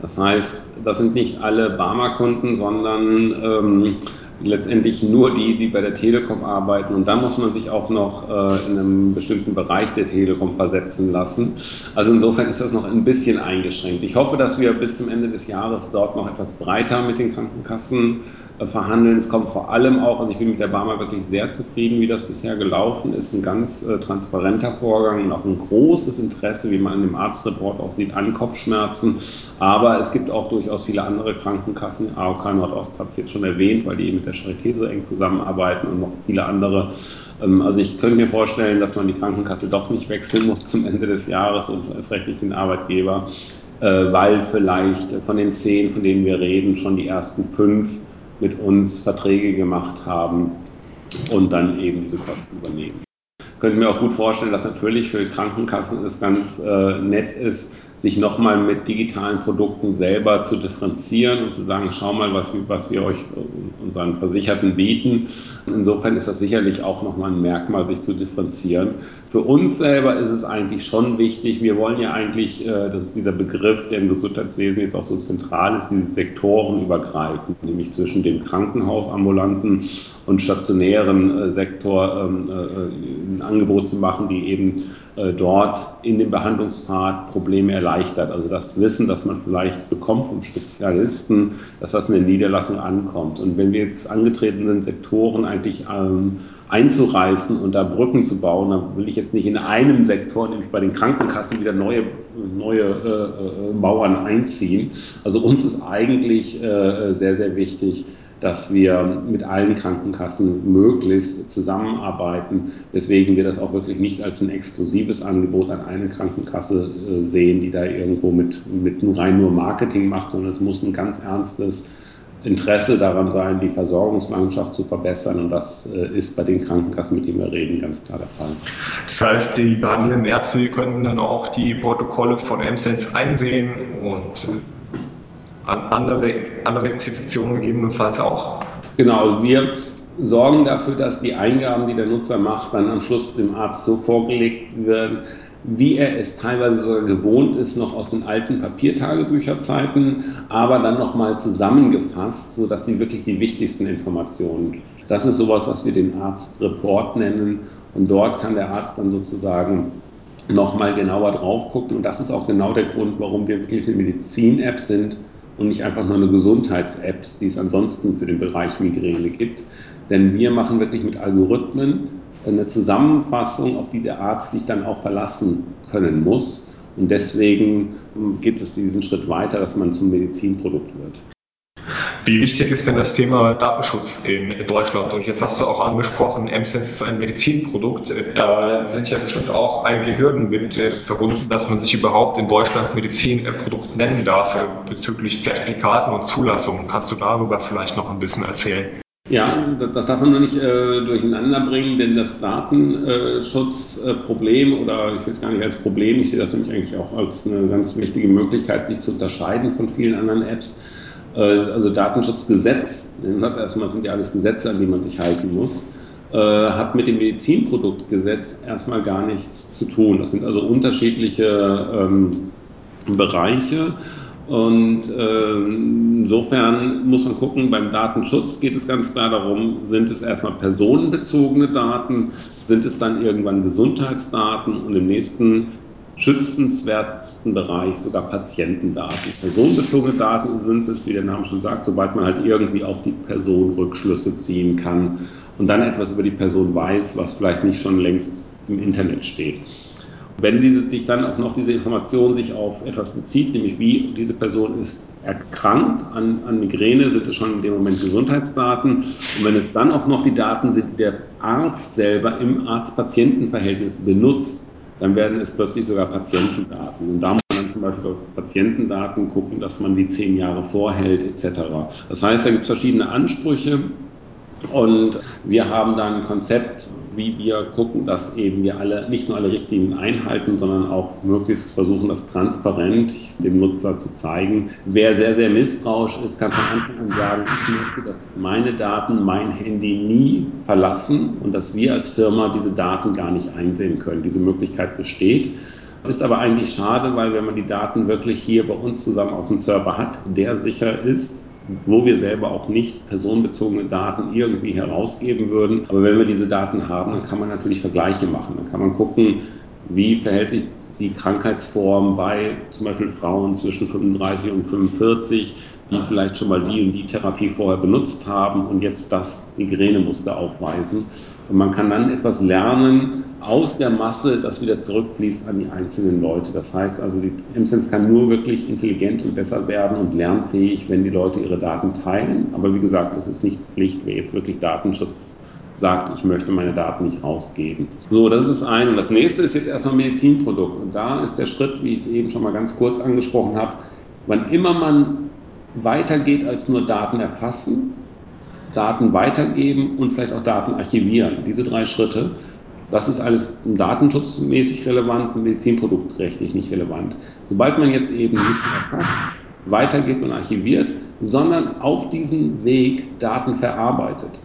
C: Das heißt, das sind nicht alle Barmer-Kunden, sondern ähm, letztendlich nur die, die bei der Telekom arbeiten. Und dann muss man sich auch noch äh, in einem bestimmten Bereich der Telekom versetzen lassen. Also insofern ist das noch ein bisschen eingeschränkt. Ich hoffe, dass wir bis zum Ende des Jahres dort noch etwas breiter mit den Krankenkassen äh, verhandeln. Es kommt vor allem auch, also ich bin mit der Barmer wirklich sehr zufrieden, wie das bisher gelaufen ist. Ein ganz äh, transparenter Vorgang und auch ein großes Interesse, wie man in dem Arztreport auch sieht, an Kopfschmerzen. Aber es gibt auch durchaus viele andere Krankenkassen. AOK Nordost habe ich jetzt schon erwähnt, weil die eben der Charité so eng zusammenarbeiten und noch viele andere. Ähm, also ich könnte mir vorstellen, dass man die Krankenkasse doch nicht wechseln muss zum Ende des Jahres und erst recht nicht den Arbeitgeber, äh, weil vielleicht von den zehn, von denen wir reden, schon die ersten fünf mit uns Verträge gemacht haben und dann eben diese Kosten übernehmen. Ich könnte mir auch gut vorstellen, dass natürlich für Krankenkassen es ganz äh, nett ist, sich nochmal mit digitalen Produkten selber zu differenzieren und zu sagen, schau mal, was, was wir euch äh, unseren Versicherten bieten. Insofern ist das sicherlich auch nochmal ein Merkmal, sich zu differenzieren. Für uns selber ist es eigentlich schon wichtig, wir wollen ja eigentlich, äh, das ist dieser Begriff, der im Gesundheitswesen jetzt auch so zentral ist, diese Sektoren übergreifen, nämlich zwischen dem Krankenhausambulanten und stationären äh, Sektor ähm, ein Angebot zu machen, die eben dort in dem Behandlungspfad Probleme erleichtert. Also das Wissen, das man vielleicht bekommt vom Spezialisten, dass das in der Niederlassung ankommt. Und wenn wir jetzt angetreten sind, Sektoren eigentlich ähm, einzureißen und da Brücken zu bauen, dann will ich jetzt nicht in einem Sektor, nämlich bei den Krankenkassen, wieder neue, neue äh, äh, Mauern einziehen. Also uns ist eigentlich äh, sehr, sehr wichtig, dass wir mit allen Krankenkassen möglichst zusammenarbeiten, weswegen wir das auch wirklich nicht als ein exklusives Angebot an eine Krankenkasse äh, sehen, die da irgendwo mit, mit rein nur Marketing macht, sondern es muss ein ganz ernstes Interesse daran sein, die Versorgungslandschaft zu verbessern. Und das äh, ist bei den Krankenkassen, mit denen wir reden, ganz klar der Fall.
B: Das heißt, die behandelnden Ärzte können dann auch die Protokolle von MSense einsehen und andere, andere Institutionen gegebenenfalls auch.
C: Genau, also wir sorgen dafür, dass die Eingaben, die der Nutzer macht, dann am Schluss dem Arzt so vorgelegt werden, wie er es teilweise sogar gewohnt ist, noch aus den alten Papiertagebücherzeiten, aber dann nochmal zusammengefasst, sodass die wirklich die wichtigsten Informationen. Das ist sowas, was wir den Arztreport nennen. Und dort kann der Arzt dann sozusagen nochmal genauer drauf gucken. Und das ist auch genau der Grund, warum wir wirklich eine Medizin-App sind und nicht einfach nur eine Gesundheits-App, die es ansonsten für den Bereich Migräne gibt. Denn wir machen wirklich mit Algorithmen eine Zusammenfassung, auf die der Arzt sich dann auch verlassen können muss. Und deswegen geht es diesen Schritt weiter, dass man zum Medizinprodukt wird.
B: Wie wichtig ist denn das Thema Datenschutz in Deutschland? Und jetzt hast du auch angesprochen, MSense ist ein Medizinprodukt. Da sind ja bestimmt auch einige Hürden mit äh, verbunden, dass man sich überhaupt in Deutschland Medizinprodukt nennen darf äh, bezüglich Zertifikaten und Zulassungen. Kannst du darüber vielleicht noch ein bisschen erzählen?
C: Ja, das darf man nur nicht äh, durcheinander bringen, denn das Datenschutzproblem äh, oder ich will es gar nicht als Problem, ich sehe das nämlich eigentlich auch als eine ganz wichtige Möglichkeit, sich zu unterscheiden von vielen anderen Apps. Äh, also Datenschutzgesetz, das erstmal sind ja alles Gesetze, an die man sich halten muss, äh, hat mit dem Medizinproduktgesetz erstmal gar nichts zu tun. Das sind also unterschiedliche ähm, Bereiche. Und äh, insofern muss man gucken, beim Datenschutz geht es ganz klar darum, sind es erstmal personenbezogene Daten, sind es dann irgendwann Gesundheitsdaten und im nächsten schützenswertesten Bereich sogar Patientendaten. Personenbezogene Daten sind es, wie der Name schon sagt, sobald man halt irgendwie auf die Person Rückschlüsse ziehen kann und dann etwas über die Person weiß, was vielleicht nicht schon längst im Internet steht. Wenn diese, sich dann auch noch diese Information sich auf etwas bezieht, nämlich wie diese Person ist erkrankt an, an Migräne, sind es schon in dem Moment Gesundheitsdaten. Und wenn es dann auch noch die Daten sind, die der Arzt selber im Arzt-Patienten-Verhältnis benutzt, dann werden es plötzlich sogar Patientendaten. Und da muss man zum Beispiel auf Patientendaten gucken, dass man die zehn Jahre vorhält etc. Das heißt, da gibt es verschiedene Ansprüche und wir haben dann ein Konzept, wie wir gucken, dass eben wir alle nicht nur alle Richtlinien einhalten, sondern auch möglichst versuchen, das transparent dem Nutzer zu zeigen. Wer sehr, sehr misstrauisch ist, kann von Anfang an sagen, ich möchte, dass meine Daten mein Handy nie verlassen und dass wir als Firma diese Daten gar nicht einsehen können. Diese Möglichkeit besteht. Ist aber eigentlich schade, weil wenn man die Daten wirklich hier bei uns zusammen auf dem Server hat, der sicher ist, wo wir selber auch nicht personenbezogene Daten irgendwie herausgeben würden. Aber wenn wir diese Daten haben, dann kann man natürlich Vergleiche machen. Dann kann man gucken, wie verhält sich die Krankheitsform bei zum Beispiel Frauen zwischen 35 und 45, die vielleicht schon mal die und die Therapie vorher benutzt haben und jetzt das Migränemuster aufweisen. Und man kann dann etwas lernen aus der Masse, das wieder zurückfließt an die einzelnen Leute. Das heißt also, die MSense kann nur wirklich intelligent und besser werden und lernfähig, wenn die Leute ihre Daten teilen. Aber wie gesagt, es ist nicht Pflicht, wer jetzt wirklich Datenschutz sagt, ich möchte meine Daten nicht rausgeben. So, das ist ein. Und das nächste ist jetzt erstmal Medizinprodukt. Und da ist der Schritt, wie ich es eben schon mal ganz kurz angesprochen habe, wann immer man weitergeht als nur Daten erfassen, Daten weitergeben und vielleicht auch Daten archivieren. Diese drei Schritte, das ist alles datenschutzmäßig relevant, medizinproduktrechtlich nicht relevant. Sobald man jetzt eben nicht mehr erfasst, weitergibt und archiviert, sondern auf diesem Weg Daten verarbeitet,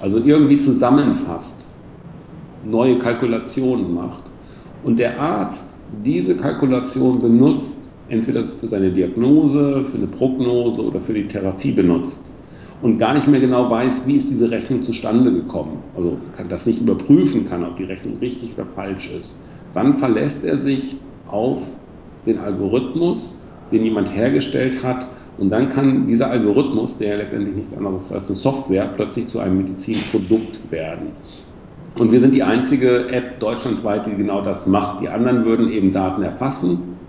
C: also irgendwie zusammenfasst, neue Kalkulationen macht und der Arzt diese Kalkulation benutzt, entweder für seine Diagnose, für eine Prognose oder für die Therapie benutzt, und gar nicht mehr genau weiß, wie ist diese Rechnung zustande gekommen, also kann das nicht überprüfen kann, ob die Rechnung richtig oder falsch ist, dann verlässt er sich auf den Algorithmus, den jemand hergestellt hat und dann kann dieser Algorithmus, der letztendlich nichts anderes ist als eine Software, plötzlich zu einem Medizinprodukt werden. Und wir sind die einzige App deutschlandweit, die genau das macht. Die anderen würden eben Daten erfassen,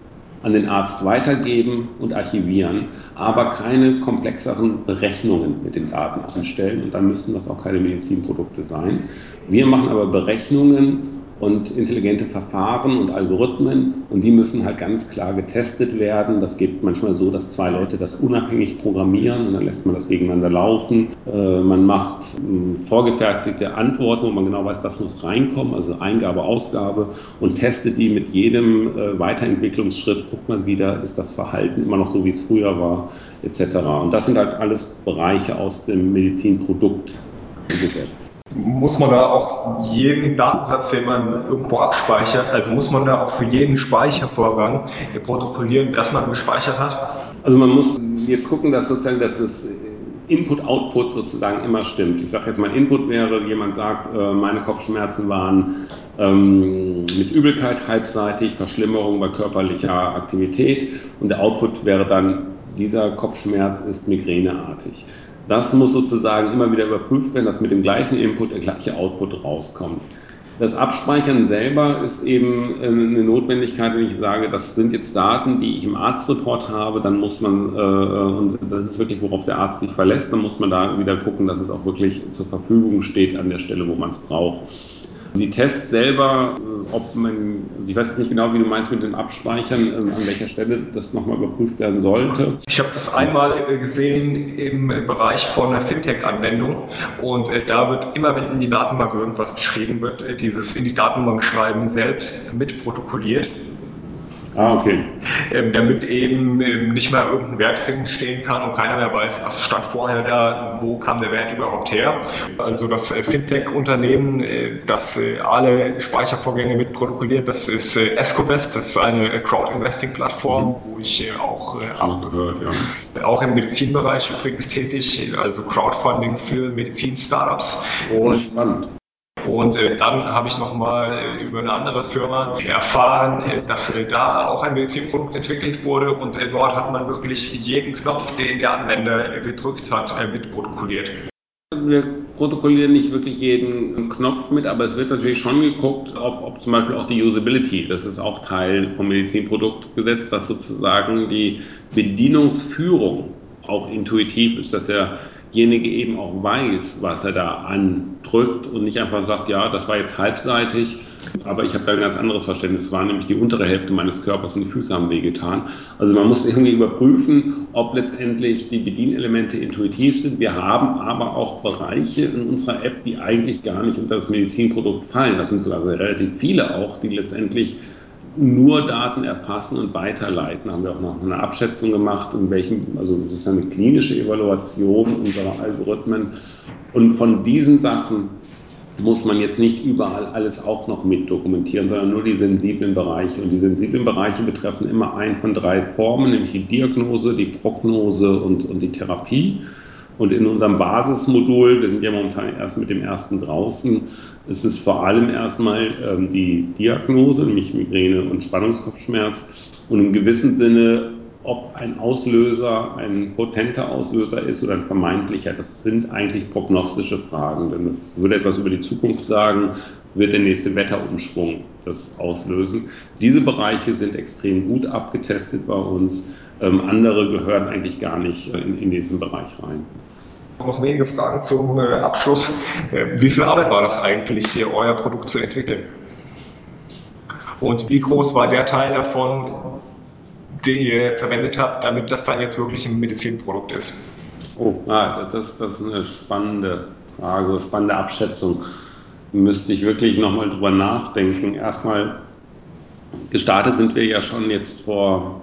C: an den Arzt weitergeben und archivieren, aber keine komplexeren Berechnungen mit den Daten anstellen und dann müssen das auch keine Medizinprodukte sein. Wir machen aber Berechnungen und intelligente Verfahren und Algorithmen und die müssen halt ganz klar getestet werden. Das geht manchmal so, dass zwei Leute das unabhängig programmieren und dann lässt man das gegeneinander laufen. Äh, man macht äh, vorgefertigte Antworten, wo man genau weiß, das muss reinkommen, also Eingabe, Ausgabe und testet die mit jedem äh, Weiterentwicklungsschritt, guckt man wieder, ist das Verhalten immer noch so, wie es früher war, etc. Und das sind halt alles Bereiche aus dem Medizinproduktgesetz.
B: Muss man da auch jeden Datensatz, den man irgendwo abspeichert, also muss man da auch für jeden Speichervorgang protokollieren, dass man gespeichert hat?
C: Also man muss jetzt gucken, dass sozusagen dass das Input-Output sozusagen immer stimmt. Ich sage jetzt mal, Input wäre, jemand sagt, äh, meine Kopfschmerzen waren ähm, mit Übelkeit halbseitig, Verschlimmerung bei körperlicher Aktivität und der Output wäre dann, dieser Kopfschmerz ist migräneartig. Das muss sozusagen immer wieder überprüft werden, dass mit dem gleichen Input der gleiche Output rauskommt. Das Abspeichern selber ist eben äh, eine Notwendigkeit, wenn ich sage, das sind jetzt Daten, die ich im Arztreport habe, dann muss man, äh, und das ist wirklich, worauf der Arzt sich verlässt, dann muss man da wieder gucken, dass es auch wirklich zur Verfügung steht an der Stelle, wo man es braucht. Die Tests selber, äh, ob man, also ich weiß nicht genau, wie du meinst mit dem Abspeichern, ähm, an welcher Stelle das nochmal überprüft werden sollte.
B: Ich habe das einmal äh, gesehen im Bereich von einer Fintech-Anwendung und äh, da wird immer, wenn in die Datenbank irgendwas geschrieben wird, dieses in die Datenbank schreiben selbst mitprotokolliert.
C: Ah, okay.
B: Ähm, damit eben ähm, nicht mehr irgendein Wert drin stehen kann und keiner mehr weiß, was stand vorher da, wo kam der Wert überhaupt her. Also das äh, Fintech-Unternehmen, äh, das äh, alle Speichervorgänge mit protokolliert, das ist äh, Escovest, das ist eine äh, Crowd-Investing-Plattform, mhm. wo ich äh, auch, auch, gehört, ja. auch im Medizinbereich übrigens tätig, also Crowdfunding für Medizin-Startups. Und spannend. Und äh, dann habe ich nochmal äh, über eine andere Firma erfahren, äh, dass äh, da auch ein Medizinprodukt entwickelt wurde und äh, dort hat man wirklich jeden Knopf, den der Anwender gedrückt hat, äh, mitprotokolliert.
C: Wir protokollieren nicht wirklich jeden Knopf mit, aber es wird natürlich schon geguckt, ob, ob zum Beispiel auch die Usability, das ist auch Teil vom Medizinproduktgesetz, dass sozusagen die Bedienungsführung auch intuitiv ist, dass derjenige eben auch weiß, was er da andrückt und nicht einfach sagt, ja, das war jetzt halbseitig, aber ich habe da ein ganz anderes Verständnis. Es war nämlich die untere Hälfte meines Körpers und die Füße haben wehgetan. Also man muss irgendwie überprüfen, ob letztendlich die Bedienelemente intuitiv sind. Wir haben aber auch Bereiche in unserer App, die eigentlich gar nicht unter das Medizinprodukt fallen. Das sind sogar relativ viele auch, die letztendlich nur Daten erfassen und weiterleiten. Da haben wir auch noch eine Abschätzung gemacht, in welchem, also sozusagen eine klinische Evaluation unserer Algorithmen. Und von diesen Sachen muss man jetzt nicht überall alles auch noch mit dokumentieren, sondern nur die sensiblen Bereiche. Und die sensiblen Bereiche betreffen immer einen von drei Formen, nämlich die Diagnose, die Prognose und, und die Therapie. Und in unserem Basismodul, wir sind ja momentan erst mit dem ersten draußen, ist es vor allem erstmal ähm, die Diagnose, nämlich Migräne und Spannungskopfschmerz und im gewissen Sinne ob ein Auslöser ein potenter Auslöser ist oder ein vermeintlicher. Das sind eigentlich prognostische Fragen, denn das würde etwas über die Zukunft sagen, wird der nächste Wetterumschwung das auslösen. Diese Bereiche sind extrem gut abgetestet bei uns. Ähm, andere gehören eigentlich gar nicht in, in diesen Bereich rein.
B: Noch wenige Fragen zum äh, Abschluss. Äh, wie viel Arbeit war das eigentlich, hier euer Produkt zu entwickeln? Und wie groß war der Teil davon, den ihr verwendet habt, damit das dann jetzt wirklich ein Medizinprodukt ist?
C: Oh, ah, das, das ist eine spannende Frage, spannende Abschätzung. Müsste ich wirklich nochmal drüber nachdenken. Erstmal, gestartet sind wir ja schon jetzt vor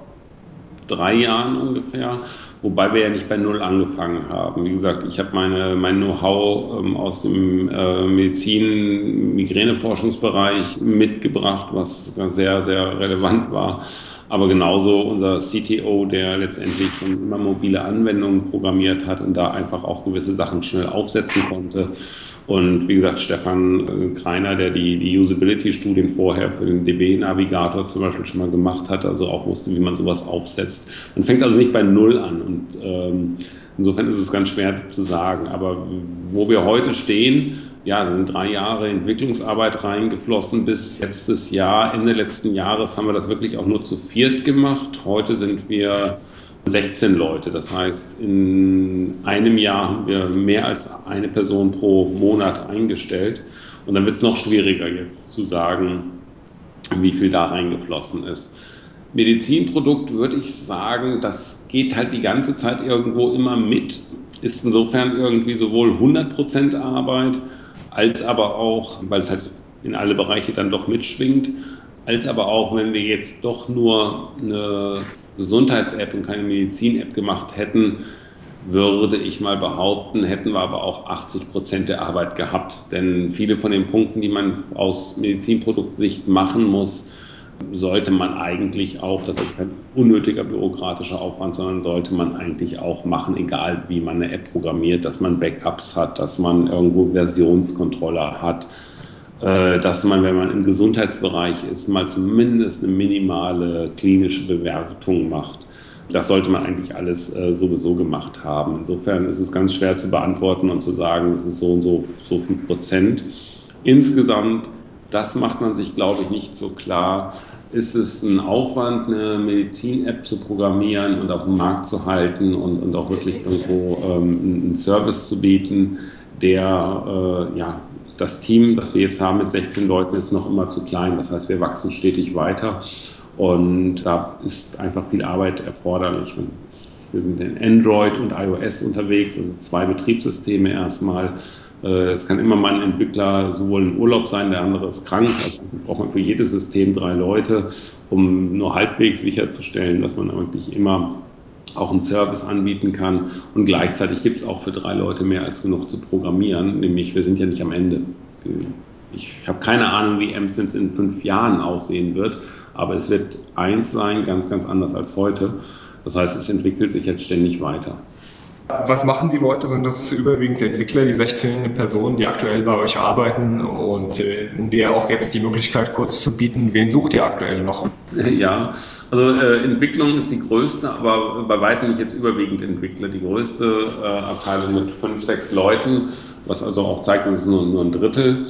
C: drei Jahren ungefähr, wobei wir ja nicht bei Null angefangen haben. Wie gesagt, ich habe meine, mein Know-how ähm, aus dem äh, Medizin-Migräne-Forschungsbereich mitgebracht, was sehr, sehr relevant war aber genauso unser CTO, der letztendlich schon immer mobile Anwendungen programmiert hat und da einfach auch gewisse Sachen schnell aufsetzen konnte. Und wie gesagt, Stefan äh, Kreiner, der die, die Usability-Studien vorher für den DB-Navigator zum Beispiel schon mal gemacht hat, also auch wusste, wie man sowas aufsetzt. Man fängt also nicht bei Null an und ähm, insofern ist es ganz schwer zu sagen. Aber wo wir heute stehen, ja, sind drei Jahre Entwicklungsarbeit reingeflossen bis letztes Jahr. Ende letzten Jahres haben wir das wirklich auch nur zu viert gemacht. Heute sind wir 16 Leute. Das heißt, in einem Jahr haben wir mehr als eine Person pro Monat eingestellt. Und dann wird es noch schwieriger jetzt zu sagen, wie viel da reingeflossen ist. Medizinprodukt würde ich sagen, das geht halt die ganze Zeit irgendwo immer mit. Ist insofern irgendwie sowohl 100% Arbeit, als aber auch, weil es halt in alle Bereiche dann doch mitschwingt, als aber auch, wenn wir jetzt doch nur eine Gesundheits-App und keine Medizin-App gemacht hätten, würde ich mal behaupten, hätten wir aber auch 80 Prozent der Arbeit gehabt. Denn viele von den Punkten, die man aus Medizinproduktsicht machen muss, sollte man eigentlich auch, das ist kein unnötiger bürokratischer Aufwand, sondern sollte man eigentlich auch machen, egal wie man eine App programmiert, dass man Backups hat, dass man irgendwo Versionskontrolle hat, dass man, wenn man im Gesundheitsbereich ist, mal zumindest eine minimale klinische Bewertung macht. Das sollte man eigentlich alles äh, sowieso gemacht haben. Insofern ist es ganz schwer zu beantworten und zu sagen, es ist so und so, so viel Prozent. Insgesamt das macht man sich, glaube ich, nicht so klar. Ist es ein Aufwand, eine Medizin-App zu programmieren und auf dem Markt zu halten und, und auch wirklich irgendwo ähm, einen Service zu bieten, der, äh, ja, das Team, das wir jetzt haben mit 16 Leuten, ist noch immer zu klein. Das heißt, wir wachsen stetig weiter und da ist einfach viel Arbeit erforderlich. Wir sind in Android und iOS unterwegs, also zwei Betriebssysteme erstmal äh, es kann immer mal ein Entwickler sowohl in Urlaub sein, der andere ist krank. Also braucht man für jedes System drei Leute, um nur halbwegs sicherzustellen, dass man wirklich immer auch einen Service anbieten kann. Und gleichzeitig gibt es auch für drei Leute mehr als genug zu programmieren, nämlich wir sind ja nicht am Ende. Ich habe keine Ahnung, wie MSense in fünf Jahren aussehen wird, aber es wird eins sein, ganz, ganz anders als heute. Das heißt, es entwickelt sich jetzt ständig weiter.
B: Was machen die Leute? Sind das überwiegend Entwickler, die 16 Personen, die aktuell bei euch arbeiten und äh, der auch jetzt die Möglichkeit kurz zu bieten, wen sucht ihr aktuell noch?
C: Ja, Also äh, Entwicklung ist die größte, aber bei weitem nicht jetzt überwiegend Entwickler. Die größte äh, Abteilung mit fünf, sechs Leuten, was also auch zeigt, dass es nur, nur ein Drittel.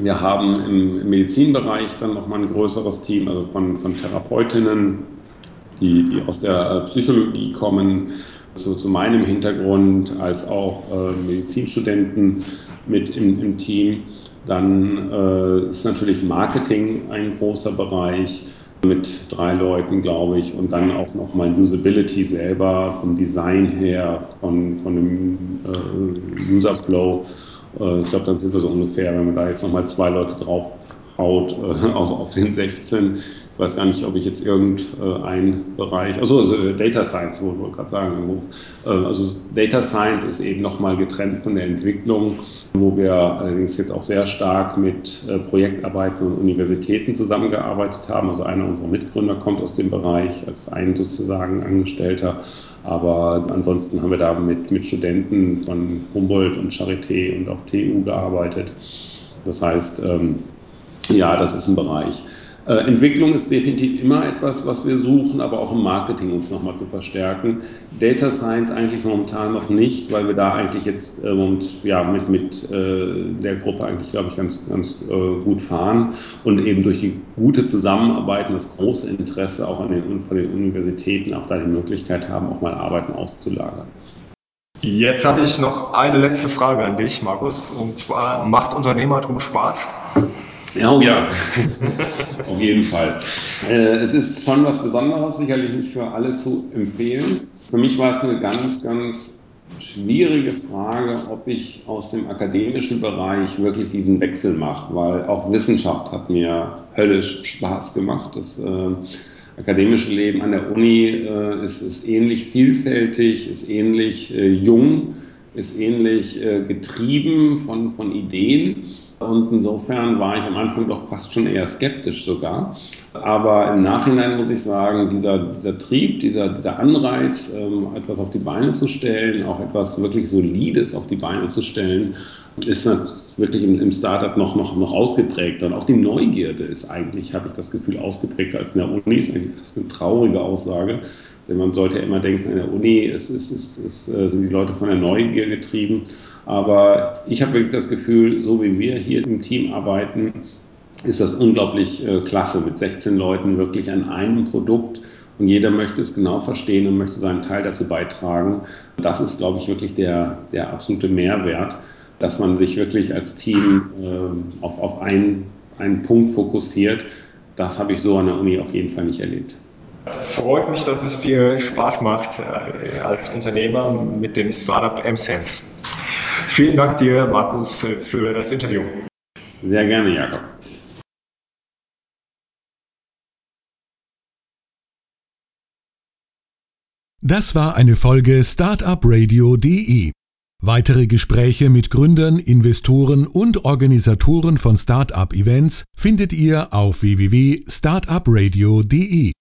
C: Wir haben im, im Medizinbereich dann nochmal ein größeres Team, also von, von Therapeutinnen, die, die aus der äh, Psychologie kommen, so zu meinem Hintergrund, als auch äh, Medizinstudenten mit im, im Team. Dann äh, ist natürlich Marketing ein großer Bereich mit drei Leuten, glaube ich, und dann auch noch mal Usability selber, vom Design her, von, von dem äh, User Flow. Äh, ich glaube, dann sind wir so ungefähr, wenn man da jetzt noch mal zwei Leute drauf haut, äh, auch auf den 16, ich weiß gar nicht, ob ich jetzt irgendein Bereich, also, also Data Science, wo ich gerade sagen, äh, also Data Science ist eben nochmal getrennt von der Entwicklung, wo wir allerdings jetzt auch sehr stark mit äh, Projektarbeiten und Universitäten zusammengearbeitet haben. Also einer unserer Mitgründer kommt aus dem Bereich als ein sozusagen Angestellter. Aber ansonsten haben wir da mit, mit Studenten von Humboldt und Charité und auch TU gearbeitet. Das heißt, ähm, ja, das ist ein Bereich. Äh, Entwicklung ist definitiv immer etwas, was wir suchen, aber auch im Marketing uns nochmal zu verstärken. Data Science eigentlich momentan noch nicht, weil wir da eigentlich jetzt äh, und, ja, mit, mit äh, der Gruppe eigentlich, glaube ich, ganz, ganz äh, gut fahren und eben durch die gute Zusammenarbeit und das große Interesse auch an den, von den Universitäten auch da die Möglichkeit haben, auch mal Arbeiten auszulagern.
B: Jetzt habe ich noch eine letzte Frage an dich, Markus, und zwar, macht Unternehmertum Spaß?
C: Ja, oh ja, auf jeden Fall. Äh, es ist schon was Besonderes, sicherlich nicht für alle zu empfehlen. Für mich war es eine ganz, ganz schwierige Frage, ob ich aus dem akademischen Bereich wirklich diesen Wechsel mache, weil auch Wissenschaft hat mir höllisch Spaß gemacht. Das äh, akademische Leben an der Uni äh, ist, ist, ähnlich vielfältig, ist ähnlich äh, jung, ist ähnlich äh, getrieben von, von Ideen. Und insofern war ich am Anfang doch fast schon eher skeptisch sogar. Aber im Nachhinein muss ich sagen, dieser, dieser Trieb, dieser, dieser Anreiz, ähm, etwas auf die Beine zu stellen, auch etwas wirklich Solides auf die Beine zu stellen, ist wirklich im, im Startup noch, noch, noch ausgeprägter. Und auch die Neugierde ist eigentlich, habe ich das Gefühl, ausgeprägter als in der Uni. Ist eigentlich fast eine traurige Aussage. Denn man sollte ja immer denken, in der Uni ist, ist, ist, äh, sind die Leute von der Neugier getrieben. Aber ich habe wirklich das Gefühl, so wie wir hier im Team arbeiten, ist das unglaublich äh, klasse mit 16 Leuten wirklich an einem Produkt und jeder möchte es genau verstehen und möchte seinen Teil dazu beitragen. Das ist, glaube ich, wirklich der, der absolute Mehrwert, dass man sich wirklich als Team äh, auf, auf einen, einen Punkt fokussiert. Das habe ich so an der Uni auf jeden Fall nicht erlebt.
B: Freut mich, dass es dir Spaß macht äh, als Unternehmer mit dem Startup M-Sense. Vielen Dank dir, Markus, für das Interview.
C: Sehr gerne, Jakob.
A: Das war eine Folge Startup Radio.de. Weitere Gespräche mit Gründern, Investoren und Organisatoren von Startup Events findet ihr auf www.startupradio.de.